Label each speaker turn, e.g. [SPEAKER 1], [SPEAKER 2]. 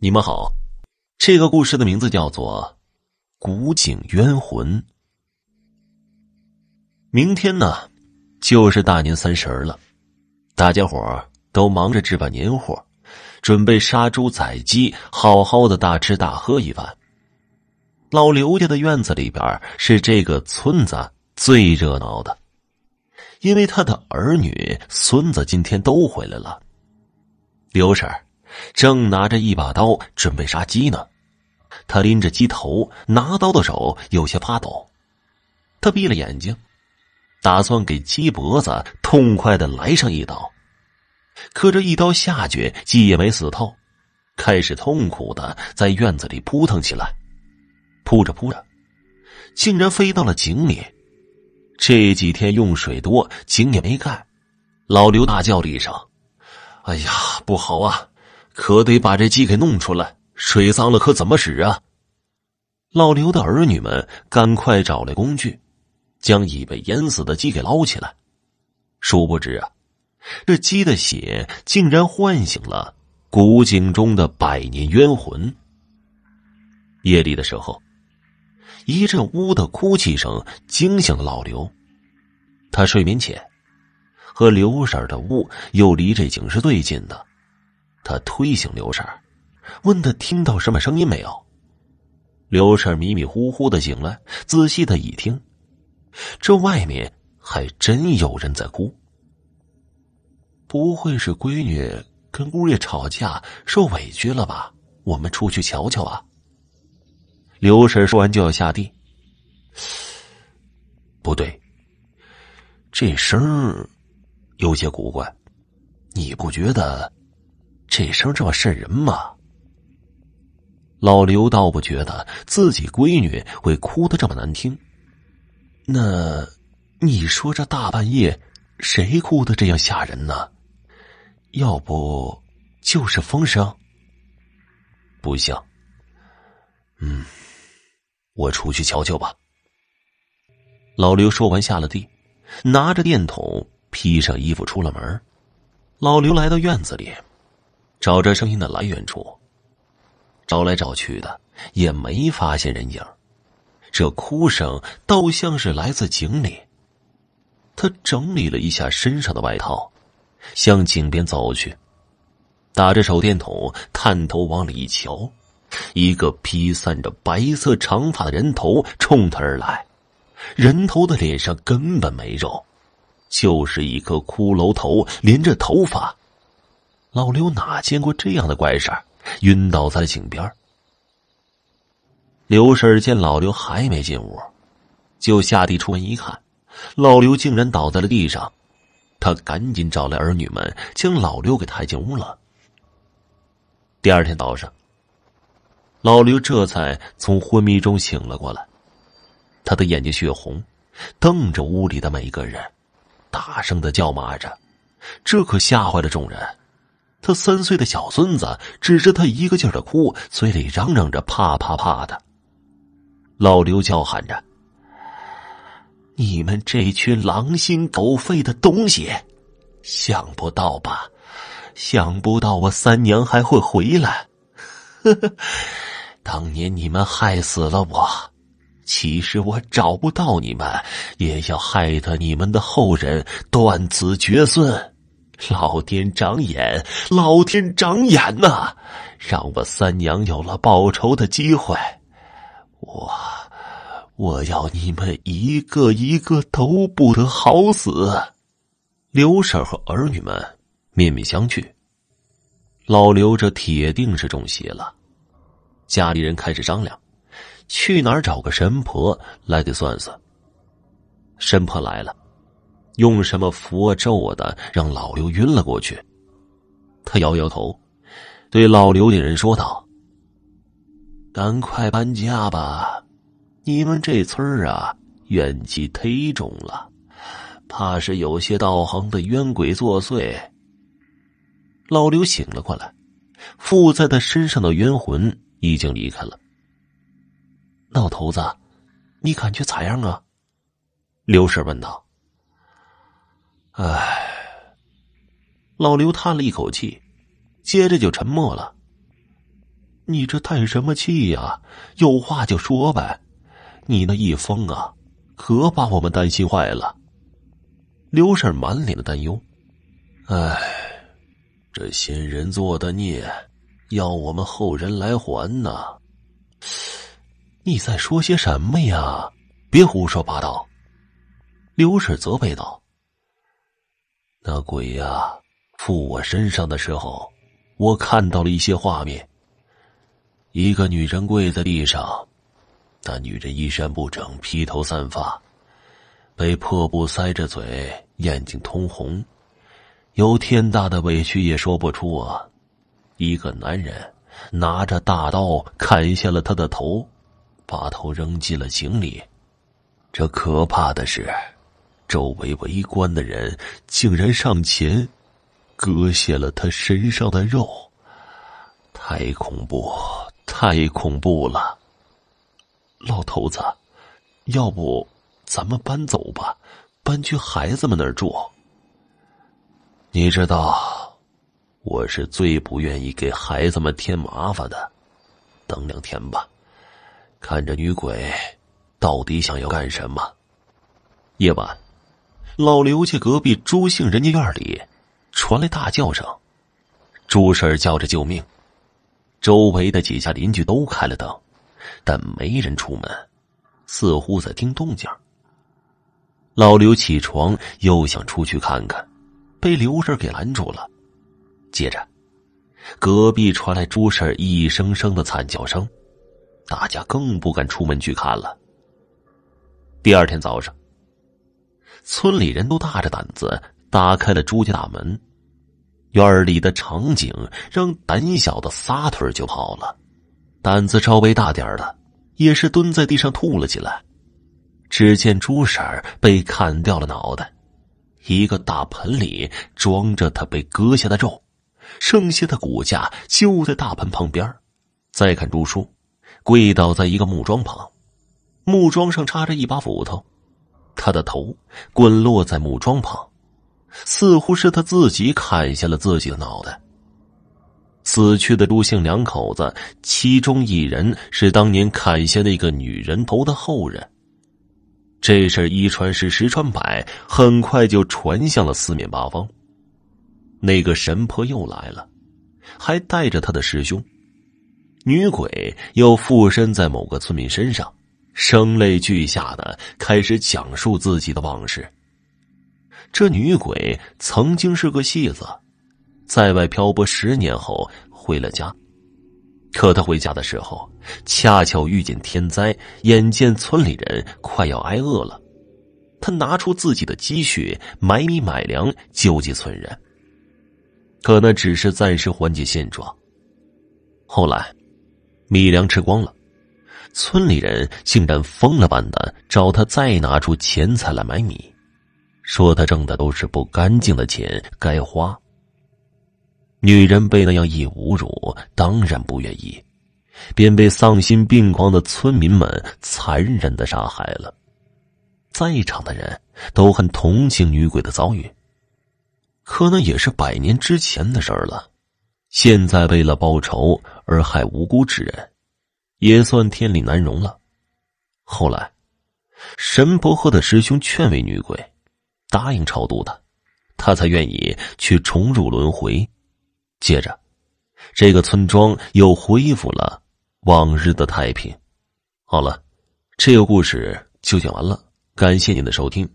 [SPEAKER 1] 你们好，这个故事的名字叫做《古井冤魂》。明天呢，就是大年三十了，大家伙都忙着置办年货，准备杀猪宰鸡，好好的大吃大喝一番。老刘家的院子里边是这个村子最热闹的，因为他的儿女、孙子今天都回来了。刘婶正拿着一把刀准备杀鸡呢，他拎着鸡头，拿刀的手有些发抖。他闭了眼睛，打算给鸡脖子痛快的来上一刀。可这一刀下去，鸡也没死透，开始痛苦的在院子里扑腾起来，扑着扑着，竟然飞到了井里。这几天用水多，井也没盖。老刘大叫了一声：“哎呀，不好啊！”可得把这鸡给弄出来，水脏了可怎么使啊？老刘的儿女们赶快找来工具，将已被淹死的鸡给捞起来。殊不知啊，这鸡的血竟然唤醒了古井中的百年冤魂。夜里的时候，一阵呜的哭泣声惊醒了老刘。他睡眠浅，和刘婶的屋又离这井是最近的。他推醒刘婶，问他听到什么声音没有。刘婶迷迷糊糊的醒来，仔细的一听，这外面还真有人在哭。不会是闺女跟姑爷吵架受委屈了吧？我们出去瞧瞧啊。刘婶说完就要下地。不对，这声有些古怪，你不觉得？这声这么瘆人吗？老刘倒不觉得自己闺女会哭得这么难听。那，你说这大半夜谁哭的这样吓人呢？要不就是风声？不像。嗯，我出去瞧瞧吧。老刘说完下了地，拿着电筒，披上衣服出了门。老刘来到院子里。找着声音的来源处，找来找去的也没发现人影。这哭声倒像是来自井里。他整理了一下身上的外套，向井边走去，打着手电筒，探头往里一瞧，一个披散着白色长发的人头冲他而来。人头的脸上根本没肉，就是一颗骷髅头连着头发。老刘哪见过这样的怪事晕倒在井边。刘婶见老刘还没进屋，就下地出门一看，老刘竟然倒在了地上。他赶紧找来儿女们，将老刘给抬进屋了。第二天早上，老刘这才从昏迷中醒了过来，他的眼睛血红，瞪着屋里的每一个人，大声的叫骂着，这可吓坏了众人。他三岁的小孙子指着他一个劲儿的哭，嘴里嚷嚷着“怕怕怕”的。老刘叫喊着：“你们这群狼心狗肺的东西，想不到吧？想不到我三娘还会回来。呵呵，当年你们害死了我，其实我找不到你们，也要害得你们的后人断子绝孙。”老天长眼，老天长眼呐！让我三娘有了报仇的机会，我我要你们一个一个都不得好死。刘婶和儿女们面面相觑，老刘这铁定是中邪了。家里人开始商量，去哪儿找个神婆来给算算。神婆来了。用什么符咒的，让老刘晕了过去。他摇摇头，对老刘的人说道：“赶快搬家吧，你们这村啊，怨气忒重了，怕是有些道行的冤鬼作祟。”老刘醒了过来，附在他身上的冤魂已经离开了。老头子，你感觉咋样啊？刘婶问道。唉，老刘叹了一口气，接着就沉默了。你这叹什么气呀？有话就说呗。你那一疯啊，可把我们担心坏了。刘婶满脸的担忧。唉，这先人做的孽，要我们后人来还呢。你在说些什么呀？别胡说八道。刘婶责备道：“那鬼呀，附我身上的时候，我看到了一些画面。一个女人跪在地上，那女人衣衫不整，披头散发，被破布塞着嘴，眼睛通红，有天大的委屈也说不出啊。一个男人拿着大刀砍下了她的头，把头扔进了井里。这可怕的是。”周围围观的人竟然上前割下了他身上的肉，太恐怖，太恐怖了！老头子，要不咱们搬走吧，搬去孩子们那儿住。你知道，我是最不愿意给孩子们添麻烦的。等两天吧，看这女鬼到底想要干什么。夜晚。老刘家隔壁朱姓人家院里传来大叫声，朱婶叫着救命。周围的几家邻居都开了灯，但没人出门，似乎在听动静。老刘起床又想出去看看，被刘婶给拦住了。接着，隔壁传来朱婶一声声的惨叫声，大家更不敢出门去看了。第二天早上。村里人都大着胆子打开了朱家大门，院里的场景让胆小的撒腿就跑了，胆子稍微大点的也是蹲在地上吐了起来。只见朱婶被砍掉了脑袋，一个大盆里装着她被割下的肉，剩下的骨架就在大盆旁边。再看朱叔，跪倒在一个木桩旁，木桩上插着一把斧头。他的头滚落在木桩旁，似乎是他自己砍下了自己的脑袋。死去的朱姓两口子，其中一人是当年砍下那个女人头的后人。这事一传十，十传百，很快就传向了四面八方。那个神婆又来了，还带着他的师兄。女鬼又附身在某个村民身上。声泪俱下的开始讲述自己的往事。这女鬼曾经是个戏子，在外漂泊十年后回了家，可她回家的时候，恰巧遇见天灾，眼见村里人快要挨饿了，她拿出自己的积蓄买米买粮救济村人。可那只是暂时缓解现状。后来，米粮吃光了。村里人竟然疯了般的找他再拿出钱财来买米，说他挣的都是不干净的钱，该花。女人被那样一侮辱，当然不愿意，便被丧心病狂的村民们残忍的杀害了。在场的人都很同情女鬼的遭遇，可那也是百年之前的事儿了，现在为了报仇而害无辜之人。也算天理难容了。后来，神婆和的师兄劝慰女鬼，答应超度她，她才愿意去重入轮回。接着，这个村庄又恢复了往日的太平。好了，这个故事就讲完了，感谢您的收听。